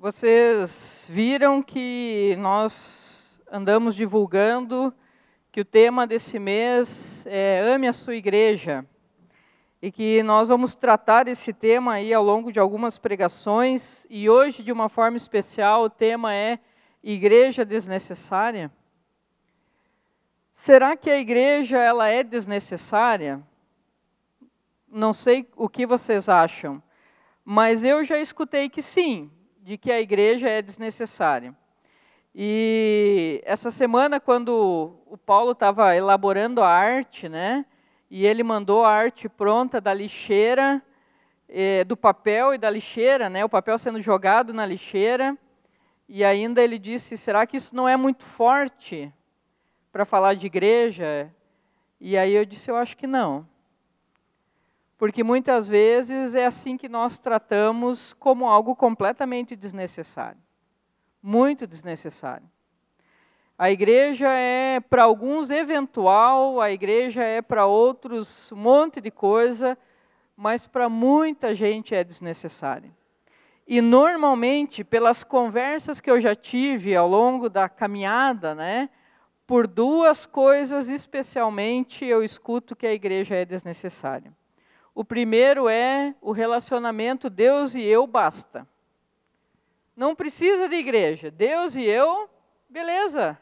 Vocês viram que nós andamos divulgando que o tema desse mês é Ame a sua igreja. E que nós vamos tratar esse tema aí ao longo de algumas pregações. E hoje, de uma forma especial, o tema é Igreja Desnecessária. Será que a igreja ela é desnecessária? Não sei o que vocês acham, mas eu já escutei que sim, de que a igreja é desnecessária. E essa semana, quando o Paulo estava elaborando a arte, né, e ele mandou a arte pronta da lixeira, eh, do papel e da lixeira, né, o papel sendo jogado na lixeira, e ainda ele disse: será que isso não é muito forte para falar de igreja? E aí eu disse: eu acho que não. Porque muitas vezes é assim que nós tratamos como algo completamente desnecessário. Muito desnecessário. A igreja é para alguns eventual, a igreja é para outros um monte de coisa, mas para muita gente é desnecessária. E normalmente, pelas conversas que eu já tive ao longo da caminhada, né, por duas coisas especialmente eu escuto que a igreja é desnecessária. O primeiro é o relacionamento Deus e eu basta. Não precisa de igreja. Deus e eu, beleza.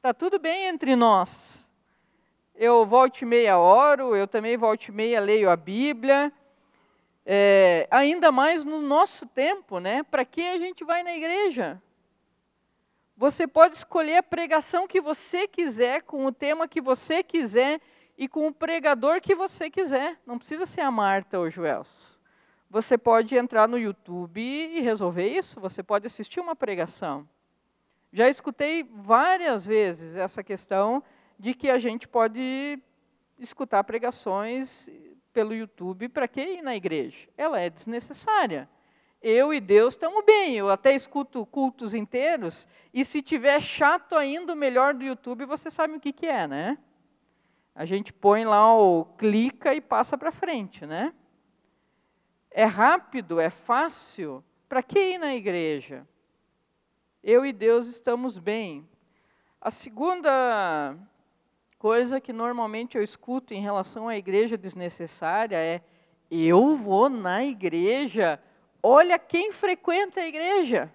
Tá tudo bem entre nós. Eu volte meia oro, eu também volte meia leio a Bíblia. É, ainda mais no nosso tempo, né? Para que a gente vai na igreja? Você pode escolher a pregação que você quiser, com o tema que você quiser, e com o pregador que você quiser. Não precisa ser a Marta ou o Joelso. Você pode entrar no YouTube e resolver isso. Você pode assistir uma pregação. Já escutei várias vezes essa questão de que a gente pode escutar pregações pelo YouTube para que ir na igreja. Ela é desnecessária. Eu e Deus estamos bem. Eu até escuto cultos inteiros e se tiver chato ainda, o melhor do YouTube, você sabe o que, que é, né? A gente põe lá o clica e passa para frente, né? É rápido, é fácil. Para que ir na igreja? Eu e Deus estamos bem. A segunda coisa que normalmente eu escuto em relação à igreja desnecessária é: eu vou na igreja, olha quem frequenta a igreja.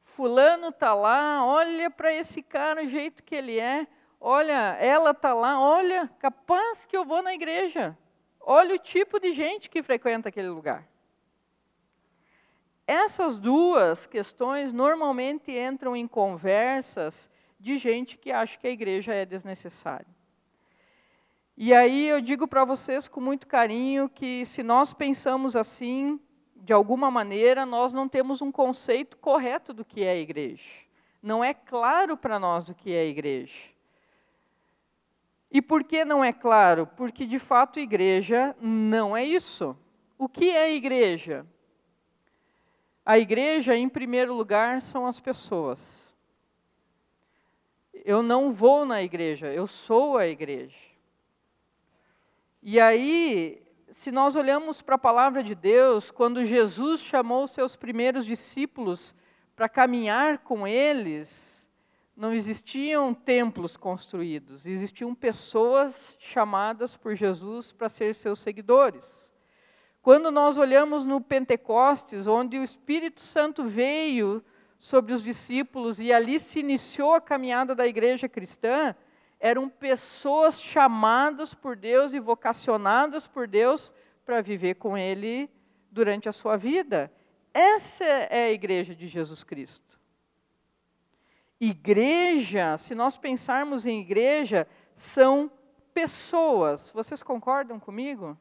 Fulano está lá, olha para esse cara, o jeito que ele é olha, ela está lá, olha, capaz que eu vou na igreja. Olha o tipo de gente que frequenta aquele lugar. Essas duas questões normalmente entram em conversas de gente que acha que a igreja é desnecessária. E aí eu digo para vocês com muito carinho que se nós pensamos assim, de alguma maneira, nós não temos um conceito correto do que é a igreja. Não é claro para nós o que é a igreja. E por que não é claro? Porque de fato igreja não é isso. O que é igreja? A igreja, em primeiro lugar, são as pessoas. Eu não vou na igreja, eu sou a igreja. E aí, se nós olhamos para a palavra de Deus, quando Jesus chamou seus primeiros discípulos para caminhar com eles, não existiam templos construídos, existiam pessoas chamadas por Jesus para ser seus seguidores. Quando nós olhamos no Pentecostes, onde o Espírito Santo veio sobre os discípulos e ali se iniciou a caminhada da igreja cristã, eram pessoas chamadas por Deus e vocacionadas por Deus para viver com Ele durante a sua vida. Essa é a igreja de Jesus Cristo. Igreja, se nós pensarmos em igreja, são pessoas. Vocês concordam comigo?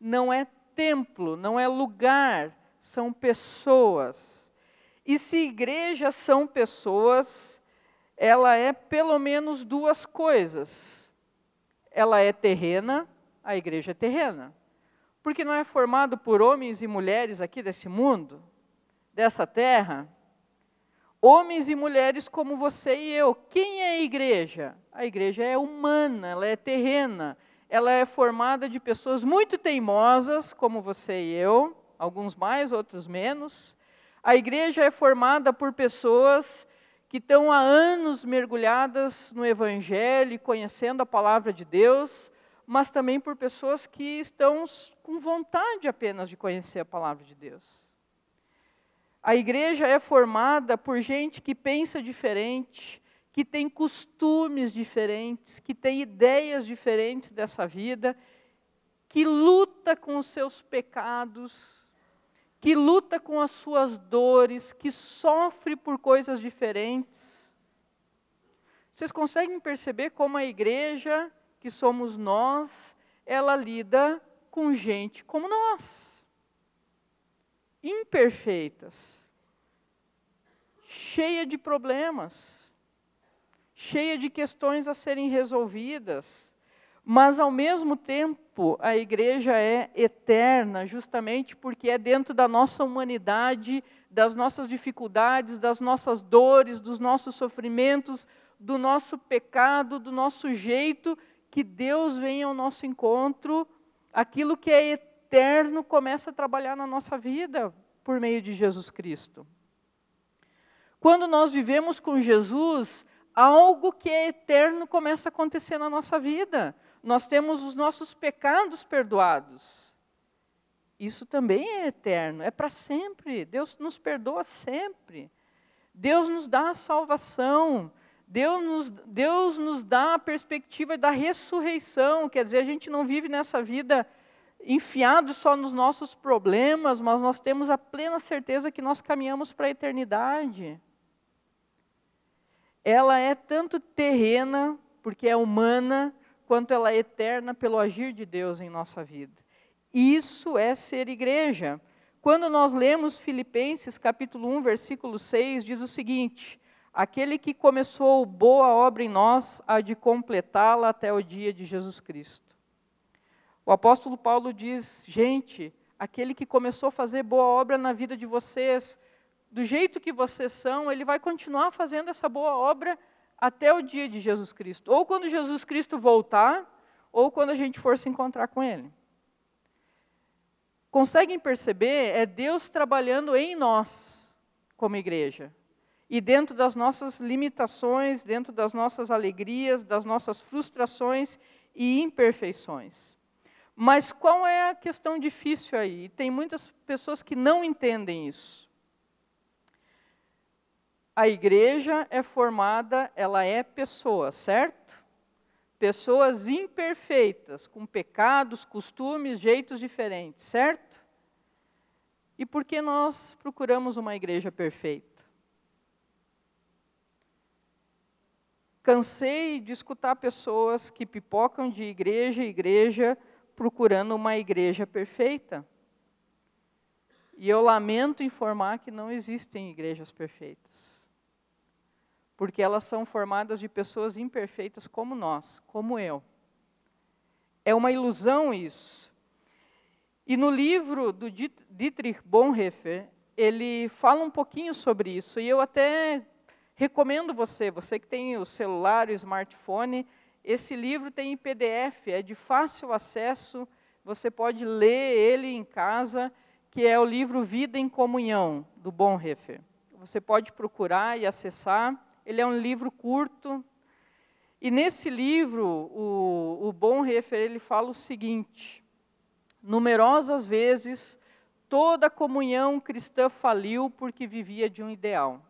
Não é templo, não é lugar, são pessoas. E se igreja são pessoas, ela é pelo menos duas coisas. Ela é terrena, a igreja é terrena. Porque não é formado por homens e mulheres aqui desse mundo, dessa terra, Homens e mulheres como você e eu. Quem é a igreja? A igreja é humana, ela é terrena. Ela é formada de pessoas muito teimosas, como você e eu, alguns mais, outros menos. A igreja é formada por pessoas que estão há anos mergulhadas no Evangelho, conhecendo a palavra de Deus, mas também por pessoas que estão com vontade apenas de conhecer a palavra de Deus. A igreja é formada por gente que pensa diferente, que tem costumes diferentes, que tem ideias diferentes dessa vida, que luta com os seus pecados, que luta com as suas dores, que sofre por coisas diferentes. Vocês conseguem perceber como a igreja, que somos nós, ela lida com gente como nós, imperfeitas, cheia de problemas, cheia de questões a serem resolvidas mas, ao mesmo tempo, a igreja é eterna, justamente porque é dentro da nossa humanidade, das nossas dificuldades, das nossas dores, dos nossos sofrimentos, do nosso pecado, do nosso jeito, que Deus vem ao nosso encontro. Aquilo que é eterno começa a trabalhar na nossa vida por meio de Jesus Cristo. Quando nós vivemos com Jesus, algo que é eterno começa a acontecer na nossa vida nós temos os nossos pecados perdoados. Isso também é eterno, é para sempre. Deus nos perdoa sempre. Deus nos dá a salvação. Deus nos, Deus nos dá a perspectiva da ressurreição. Quer dizer, a gente não vive nessa vida enfiado só nos nossos problemas, mas nós temos a plena certeza que nós caminhamos para a eternidade. Ela é tanto terrena, porque é humana, quanto ela é eterna pelo agir de Deus em nossa vida. Isso é ser igreja. Quando nós lemos Filipenses capítulo 1, versículo 6, diz o seguinte: Aquele que começou boa obra em nós há de completá-la até o dia de Jesus Cristo. O apóstolo Paulo diz: gente, aquele que começou a fazer boa obra na vida de vocês, do jeito que vocês são, ele vai continuar fazendo essa boa obra até o dia de Jesus Cristo. Ou quando Jesus Cristo voltar, ou quando a gente for se encontrar com Ele. Conseguem perceber? É Deus trabalhando em nós, como igreja. E dentro das nossas limitações, dentro das nossas alegrias, das nossas frustrações e imperfeições. Mas qual é a questão difícil aí? Tem muitas pessoas que não entendem isso a igreja é formada, ela é pessoa, certo? Pessoas imperfeitas, com pecados, costumes, jeitos diferentes, certo? E por que nós procuramos uma igreja perfeita? Cansei de escutar pessoas que pipocam de igreja em igreja procurando uma igreja perfeita. E eu lamento informar que não existem igrejas perfeitas porque elas são formadas de pessoas imperfeitas como nós, como eu. É uma ilusão isso. E no livro do Dietrich Bonhoeffer, ele fala um pouquinho sobre isso, e eu até recomendo você, você que tem o celular, o smartphone, esse livro tem em PDF, é de fácil acesso, você pode ler ele em casa, que é o livro Vida em Comunhão, do Bonhoeffer. Você pode procurar e acessar. Ele é um livro curto. E nesse livro, o, o Bonhoeffer ele fala o seguinte: numerosas vezes toda comunhão cristã faliu porque vivia de um ideal.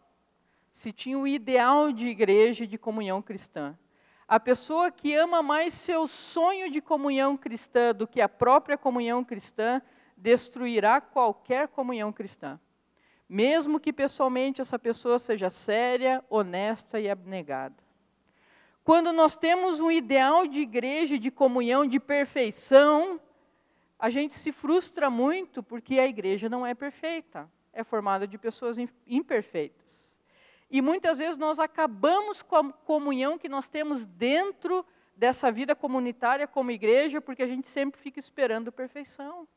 Se tinha o um ideal de igreja e de comunhão cristã. A pessoa que ama mais seu sonho de comunhão cristã do que a própria comunhão cristã destruirá qualquer comunhão cristã mesmo que pessoalmente essa pessoa seja séria, honesta e abnegada. Quando nós temos um ideal de igreja, de comunhão, de perfeição, a gente se frustra muito porque a igreja não é perfeita, é formada de pessoas imperfeitas. E muitas vezes nós acabamos com a comunhão que nós temos dentro dessa vida comunitária como igreja, porque a gente sempre fica esperando perfeição.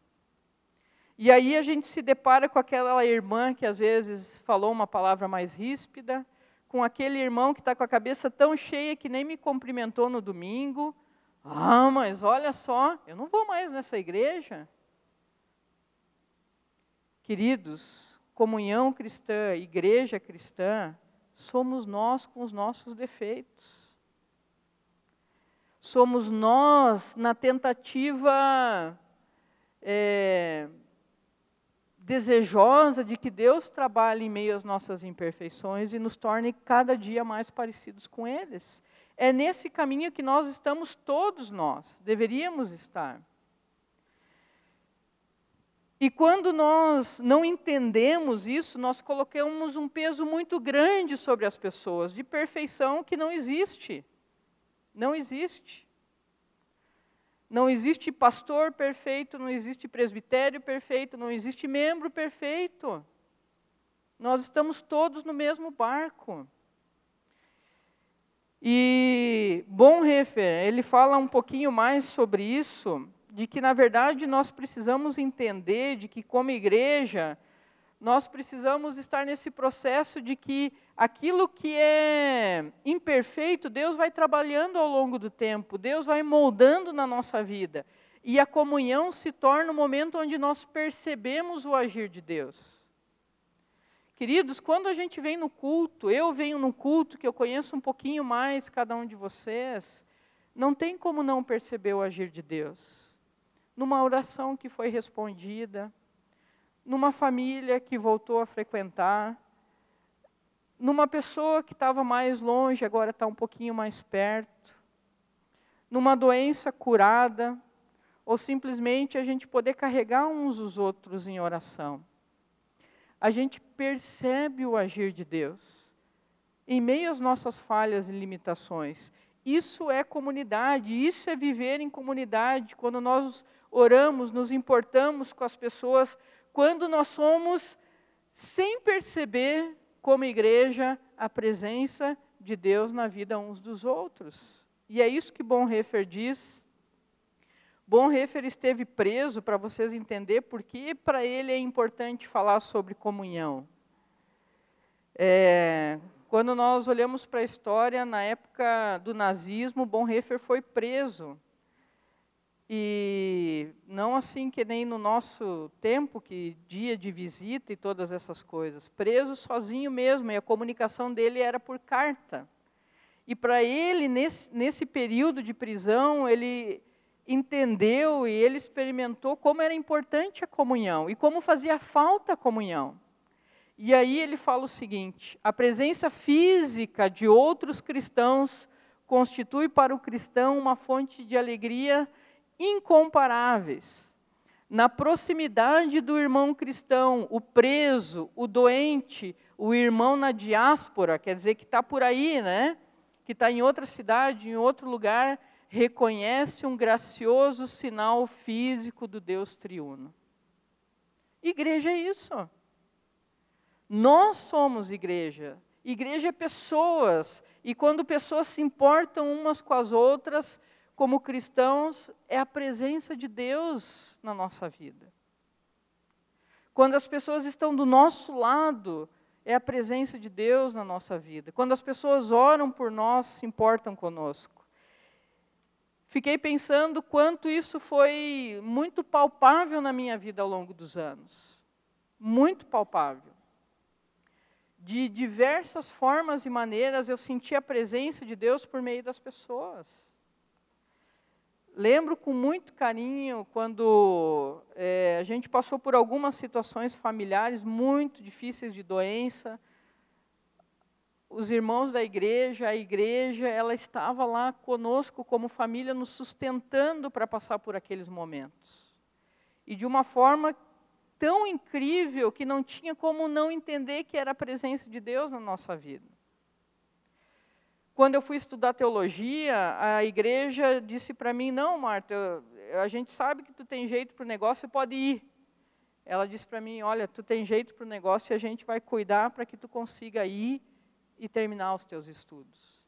E aí a gente se depara com aquela irmã que às vezes falou uma palavra mais ríspida, com aquele irmão que está com a cabeça tão cheia que nem me cumprimentou no domingo. Ah, mas olha só, eu não vou mais nessa igreja. Queridos, comunhão cristã, igreja cristã, somos nós com os nossos defeitos. Somos nós na tentativa é, desejosa de que Deus trabalhe em meio às nossas imperfeições e nos torne cada dia mais parecidos com eles. É nesse caminho que nós estamos todos nós, deveríamos estar. E quando nós não entendemos isso, nós colocamos um peso muito grande sobre as pessoas, de perfeição que não existe. Não existe. Não existe pastor perfeito, não existe presbitério perfeito, não existe membro perfeito. Nós estamos todos no mesmo barco. E Bonhoeffer, ele fala um pouquinho mais sobre isso, de que na verdade nós precisamos entender de que como igreja nós precisamos estar nesse processo de que aquilo que é imperfeito, Deus vai trabalhando ao longo do tempo, Deus vai moldando na nossa vida. E a comunhão se torna o momento onde nós percebemos o agir de Deus. Queridos, quando a gente vem no culto, eu venho no culto que eu conheço um pouquinho mais cada um de vocês, não tem como não perceber o agir de Deus. Numa oração que foi respondida, numa família que voltou a frequentar, numa pessoa que estava mais longe, agora está um pouquinho mais perto, numa doença curada, ou simplesmente a gente poder carregar uns os outros em oração a gente percebe o agir de Deus. Em meio às nossas falhas e limitações. Isso é comunidade, isso é viver em comunidade, quando nós oramos, nos importamos com as pessoas, quando nós somos, sem perceber, como igreja, a presença de Deus na vida uns dos outros. E é isso que Bonhoeffer diz Bonhoeffer esteve preso para vocês entenderem por que para ele é importante falar sobre comunhão. É, quando nós olhamos para a história, na época do nazismo, Bonhoeffer foi preso. E não assim que nem no nosso tempo, que dia de visita e todas essas coisas. Preso sozinho mesmo, e a comunicação dele era por carta. E para ele, nesse, nesse período de prisão, ele entendeu e ele experimentou como era importante a comunhão e como fazia falta a comunhão. E aí ele fala o seguinte: a presença física de outros cristãos constitui para o cristão uma fonte de alegria incomparáveis. Na proximidade do irmão cristão, o preso, o doente, o irmão na diáspora, quer dizer que está por aí, né? Que está em outra cidade, em outro lugar, reconhece um gracioso sinal físico do Deus triuno. Igreja é isso. Nós somos igreja. Igreja é pessoas. E quando pessoas se importam umas com as outras, como cristãos, é a presença de Deus na nossa vida. Quando as pessoas estão do nosso lado, é a presença de Deus na nossa vida. Quando as pessoas oram por nós, se importam conosco fiquei pensando quanto isso foi muito palpável na minha vida ao longo dos anos. Muito palpável. De diversas formas e maneiras eu senti a presença de Deus por meio das pessoas. Lembro com muito carinho quando é, a gente passou por algumas situações familiares muito difíceis de doença, os irmãos da igreja, a igreja, ela estava lá conosco como família, nos sustentando para passar por aqueles momentos. E de uma forma tão incrível que não tinha como não entender que era a presença de Deus na nossa vida. Quando eu fui estudar teologia, a igreja disse para mim: Não, Marta, a gente sabe que tu tem jeito para o negócio, pode ir. Ela disse para mim: Olha, tu tem jeito para o negócio e a gente vai cuidar para que tu consiga ir e terminar os teus estudos.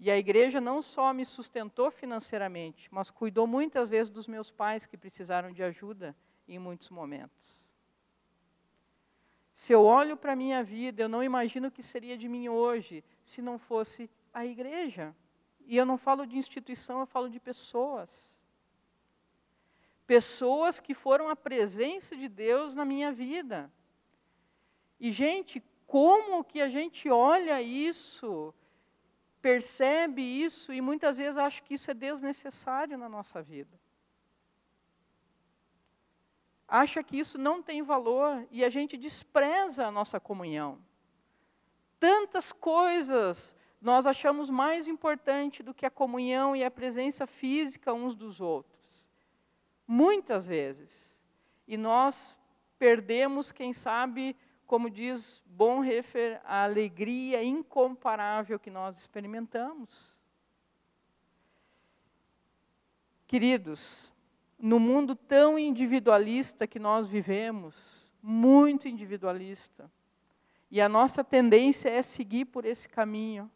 E a igreja não só me sustentou financeiramente, mas cuidou muitas vezes dos meus pais que precisaram de ajuda em muitos momentos. Se eu olho para a minha vida, eu não imagino o que seria de mim hoje se não fosse a igreja. E eu não falo de instituição, eu falo de pessoas. pessoas que foram a presença de Deus na minha vida. E, gente, como que a gente olha isso, percebe isso e muitas vezes acha que isso é desnecessário na nossa vida. Acha que isso não tem valor e a gente despreza a nossa comunhão. Tantas coisas nós achamos mais importante do que a comunhão e a presença física uns dos outros. Muitas vezes. E nós perdemos, quem sabe, como diz Bonhoeffer, a alegria incomparável que nós experimentamos. Queridos, no mundo tão individualista que nós vivemos, muito individualista, e a nossa tendência é seguir por esse caminho,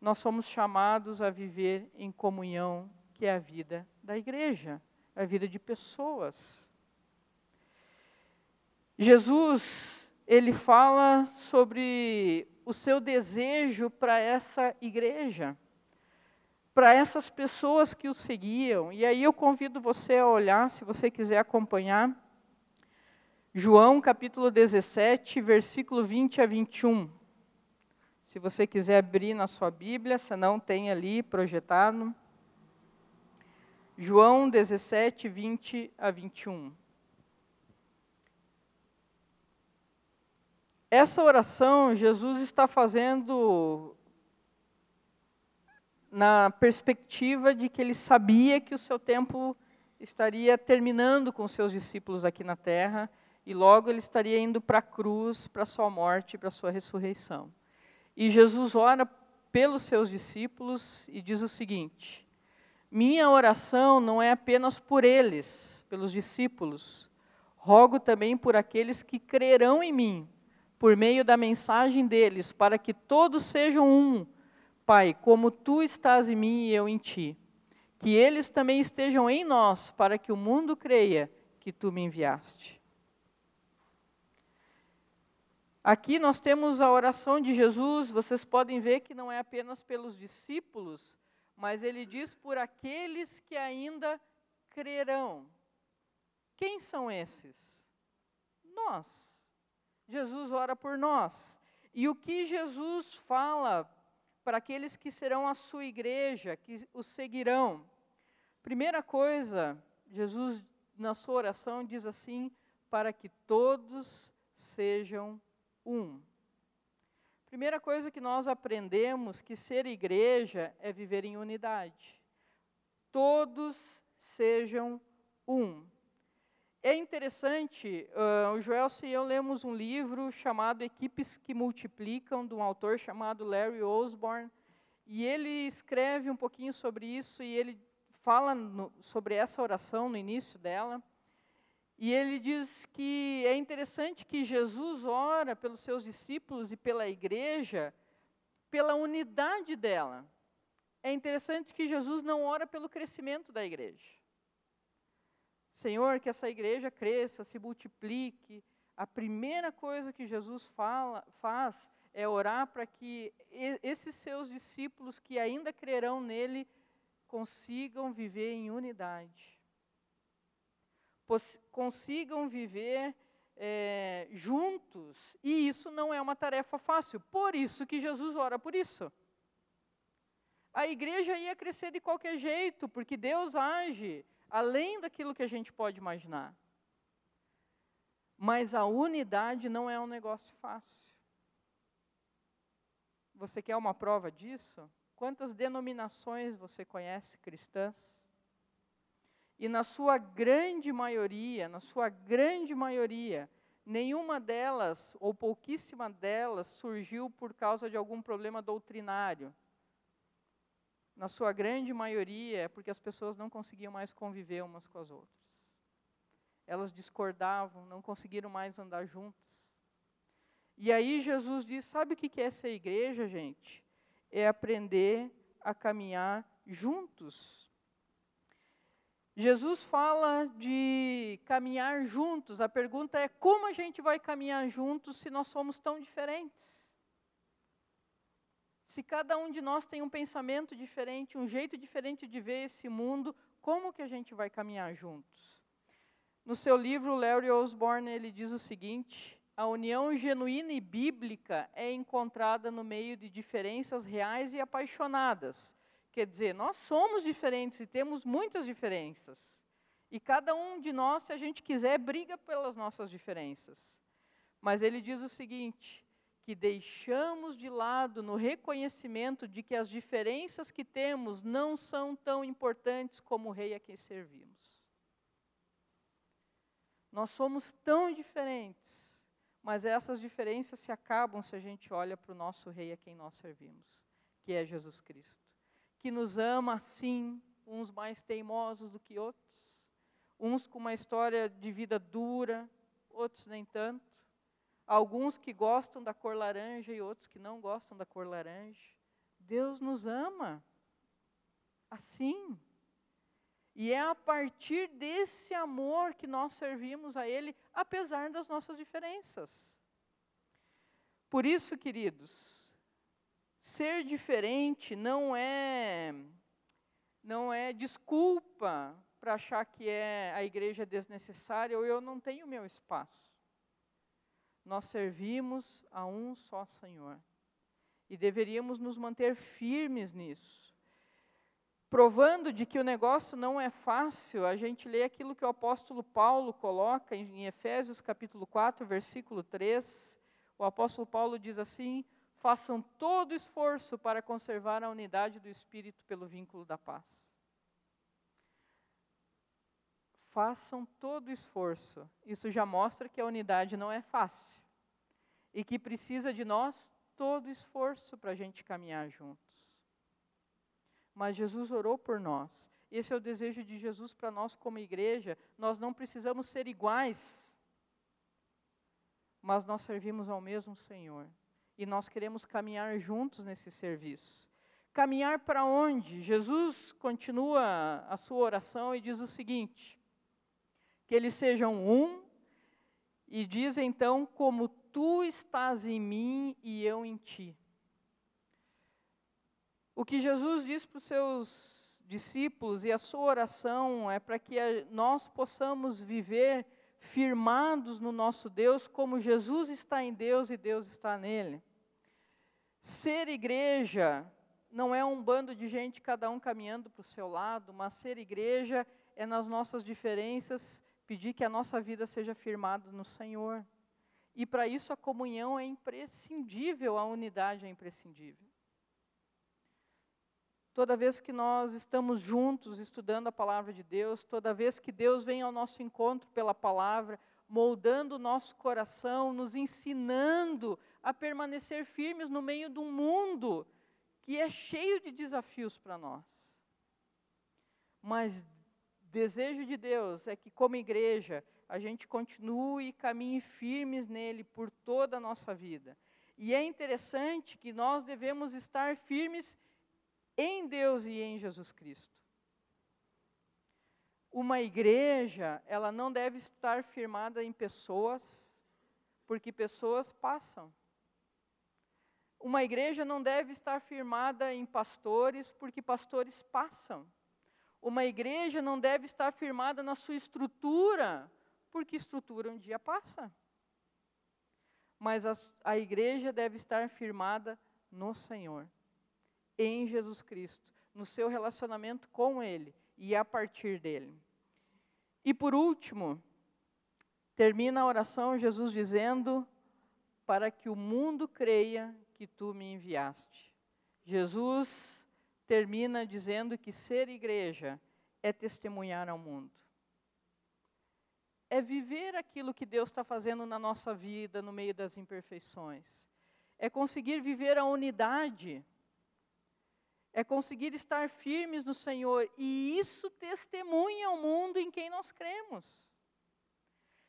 nós somos chamados a viver em comunhão, que é a vida da igreja, a vida de pessoas. Jesus ele fala sobre o seu desejo para essa igreja, para essas pessoas que o seguiam. E aí eu convido você a olhar, se você quiser acompanhar, João capítulo 17, versículo 20 a 21. Se você quiser abrir na sua Bíblia, se não tem ali projetado. João 17, 20 a 21. Essa oração Jesus está fazendo na perspectiva de que ele sabia que o seu tempo estaria terminando com seus discípulos aqui na terra e logo ele estaria indo para a cruz, para a sua morte, para a sua ressurreição. E Jesus ora pelos seus discípulos e diz o seguinte: Minha oração não é apenas por eles, pelos discípulos, rogo também por aqueles que crerão em mim por meio da mensagem deles, para que todos sejam um, Pai, como tu estás em mim e eu em ti. Que eles também estejam em nós, para que o mundo creia que tu me enviaste. Aqui nós temos a oração de Jesus, vocês podem ver que não é apenas pelos discípulos, mas ele diz por aqueles que ainda crerão. Quem são esses? Nós. Jesus ora por nós. E o que Jesus fala para aqueles que serão a sua igreja, que o seguirão? Primeira coisa, Jesus, na sua oração, diz assim: para que todos sejam um. Primeira coisa que nós aprendemos que ser igreja é viver em unidade. Todos sejam um. É interessante, uh, o Joelson e eu lemos um livro chamado Equipes que Multiplicam, de um autor chamado Larry Osborne, e ele escreve um pouquinho sobre isso, e ele fala no, sobre essa oração no início dela, e ele diz que é interessante que Jesus ora pelos seus discípulos e pela igreja, pela unidade dela. É interessante que Jesus não ora pelo crescimento da igreja. Senhor, que essa igreja cresça, se multiplique. A primeira coisa que Jesus fala, faz é orar para que esses seus discípulos que ainda crerão nele consigam viver em unidade. Consigam viver é, juntos. E isso não é uma tarefa fácil. Por isso que Jesus ora por isso. A igreja ia crescer de qualquer jeito, porque Deus age além daquilo que a gente pode imaginar. Mas a unidade não é um negócio fácil. Você quer uma prova disso? Quantas denominações você conhece cristãs? E na sua grande maioria, na sua grande maioria, nenhuma delas, ou pouquíssima delas, surgiu por causa de algum problema doutrinário na sua grande maioria, é porque as pessoas não conseguiam mais conviver umas com as outras. Elas discordavam, não conseguiram mais andar juntas. E aí Jesus diz: sabe o que é essa igreja, gente? É aprender a caminhar juntos. Jesus fala de caminhar juntos. A pergunta é: como a gente vai caminhar juntos se nós somos tão diferentes? Se cada um de nós tem um pensamento diferente, um jeito diferente de ver esse mundo, como que a gente vai caminhar juntos? No seu livro, Larry Osborne, ele diz o seguinte, a união genuína e bíblica é encontrada no meio de diferenças reais e apaixonadas. Quer dizer, nós somos diferentes e temos muitas diferenças. E cada um de nós, se a gente quiser, briga pelas nossas diferenças. Mas ele diz o seguinte: que deixamos de lado no reconhecimento de que as diferenças que temos não são tão importantes como o rei a quem servimos. Nós somos tão diferentes, mas essas diferenças se acabam se a gente olha para o nosso rei a quem nós servimos, que é Jesus Cristo, que nos ama assim, uns mais teimosos do que outros, uns com uma história de vida dura, outros nem tanto alguns que gostam da cor laranja e outros que não gostam da cor laranja. Deus nos ama assim. E é a partir desse amor que nós servimos a Ele, apesar das nossas diferenças. Por isso, queridos, ser diferente não é não é desculpa para achar que é a igreja é desnecessária ou eu não tenho meu espaço nós servimos a um só Senhor. E deveríamos nos manter firmes nisso. Provando de que o negócio não é fácil, a gente lê aquilo que o apóstolo Paulo coloca em Efésios capítulo 4, versículo 3. O apóstolo Paulo diz assim: façam todo esforço para conservar a unidade do Espírito pelo vínculo da paz. Façam todo o esforço. Isso já mostra que a unidade não é fácil e que precisa de nós todo o esforço para a gente caminhar juntos. Mas Jesus orou por nós. Esse é o desejo de Jesus para nós como igreja. Nós não precisamos ser iguais, mas nós servimos ao mesmo Senhor. E nós queremos caminhar juntos nesse serviço. Caminhar para onde? Jesus continua a sua oração e diz o seguinte: que eles sejam um, e diz então: como tu estás em mim e eu em ti. O que Jesus diz para os seus discípulos e a sua oração é para que nós possamos viver firmados no nosso Deus, como Jesus está em Deus e Deus está nele. Ser igreja não é um bando de gente, cada um caminhando para o seu lado, mas ser igreja é nas nossas diferenças pedir que a nossa vida seja firmada no Senhor. E para isso a comunhão é imprescindível, a unidade é imprescindível. Toda vez que nós estamos juntos estudando a palavra de Deus, toda vez que Deus vem ao nosso encontro pela palavra, moldando o nosso coração, nos ensinando a permanecer firmes no meio de um mundo que é cheio de desafios para nós. Mas desejo de Deus é que, como igreja, a gente continue e caminhe firmes nele por toda a nossa vida. E é interessante que nós devemos estar firmes em Deus e em Jesus Cristo. Uma igreja, ela não deve estar firmada em pessoas, porque pessoas passam. Uma igreja não deve estar firmada em pastores, porque pastores passam. Uma igreja não deve estar firmada na sua estrutura, porque estrutura um dia passa. Mas a, a igreja deve estar firmada no Senhor, em Jesus Cristo, no seu relacionamento com Ele e a partir dele. E por último, termina a oração Jesus dizendo: Para que o mundo creia que tu me enviaste. Jesus termina dizendo que ser igreja é testemunhar ao mundo. É viver aquilo que Deus está fazendo na nossa vida, no meio das imperfeições. É conseguir viver a unidade. É conseguir estar firmes no Senhor. E isso testemunha ao mundo em quem nós cremos.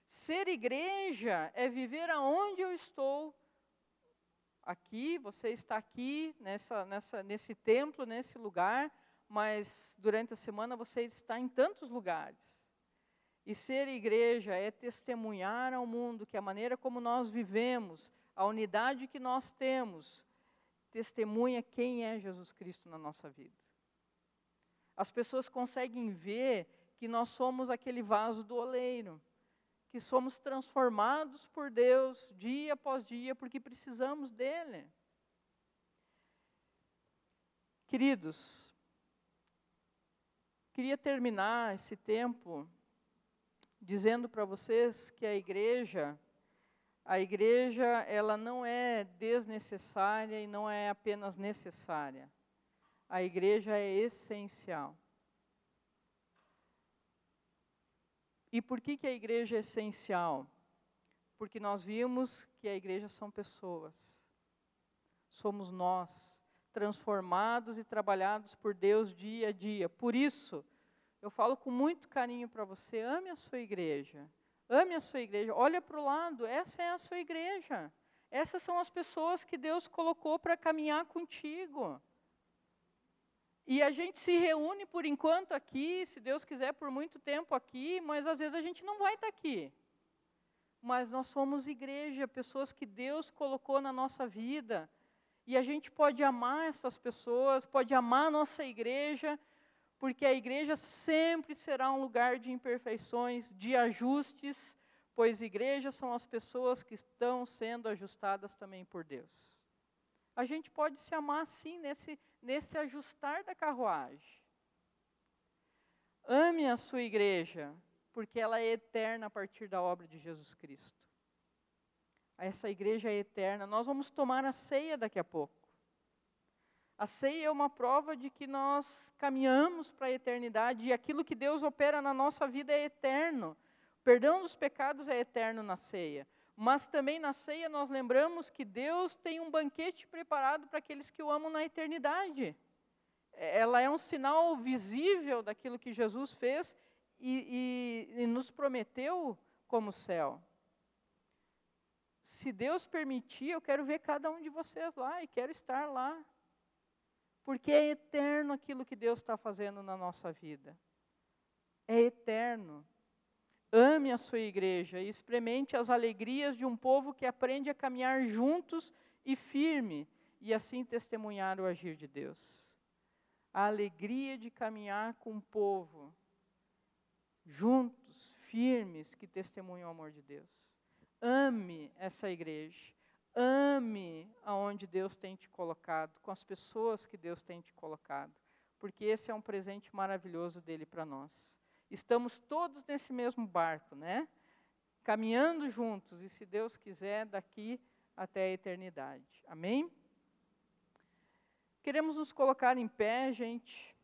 Ser igreja é viver aonde eu estou, aqui, você está aqui nessa, nessa, nesse templo, nesse lugar, mas durante a semana você está em tantos lugares. E ser igreja é testemunhar ao mundo que a maneira como nós vivemos, a unidade que nós temos, testemunha quem é Jesus Cristo na nossa vida. As pessoas conseguem ver que nós somos aquele vaso do oleiro, que somos transformados por Deus dia após dia, porque precisamos dele. Queridos, queria terminar esse tempo dizendo para vocês que a igreja, a igreja, ela não é desnecessária e não é apenas necessária. A igreja é essencial. E por que, que a igreja é essencial? Porque nós vimos que a igreja são pessoas. Somos nós, transformados e trabalhados por Deus dia a dia. Por isso, eu falo com muito carinho para você: ame a sua igreja. Ame a sua igreja. Olha para o lado, essa é a sua igreja. Essas são as pessoas que Deus colocou para caminhar contigo. E a gente se reúne por enquanto aqui, se Deus quiser, por muito tempo aqui, mas às vezes a gente não vai estar aqui. Mas nós somos igreja, pessoas que Deus colocou na nossa vida. E a gente pode amar essas pessoas, pode amar a nossa igreja, porque a igreja sempre será um lugar de imperfeições, de ajustes, pois igrejas são as pessoas que estão sendo ajustadas também por Deus. A gente pode se amar assim, nesse, nesse ajustar da carruagem. Ame a sua igreja, porque ela é eterna a partir da obra de Jesus Cristo. Essa igreja é eterna. Nós vamos tomar a ceia daqui a pouco. A ceia é uma prova de que nós caminhamos para a eternidade e aquilo que Deus opera na nossa vida é eterno. O perdão dos pecados é eterno na ceia. Mas também na ceia nós lembramos que Deus tem um banquete preparado para aqueles que o amam na eternidade. Ela é um sinal visível daquilo que Jesus fez e, e, e nos prometeu como céu. Se Deus permitir, eu quero ver cada um de vocês lá e quero estar lá porque é eterno aquilo que Deus está fazendo na nossa vida. É eterno. Ame a sua igreja e experimente as alegrias de um povo que aprende a caminhar juntos e firme, e assim testemunhar o agir de Deus. A alegria de caminhar com um povo juntos, firmes, que testemunham o amor de Deus. Ame essa igreja. Ame aonde Deus tem te colocado, com as pessoas que Deus tem te colocado, porque esse é um presente maravilhoso dele para nós. Estamos todos nesse mesmo barco, né? Caminhando juntos e, se Deus quiser, daqui até a eternidade. Amém? Queremos nos colocar em pé, gente.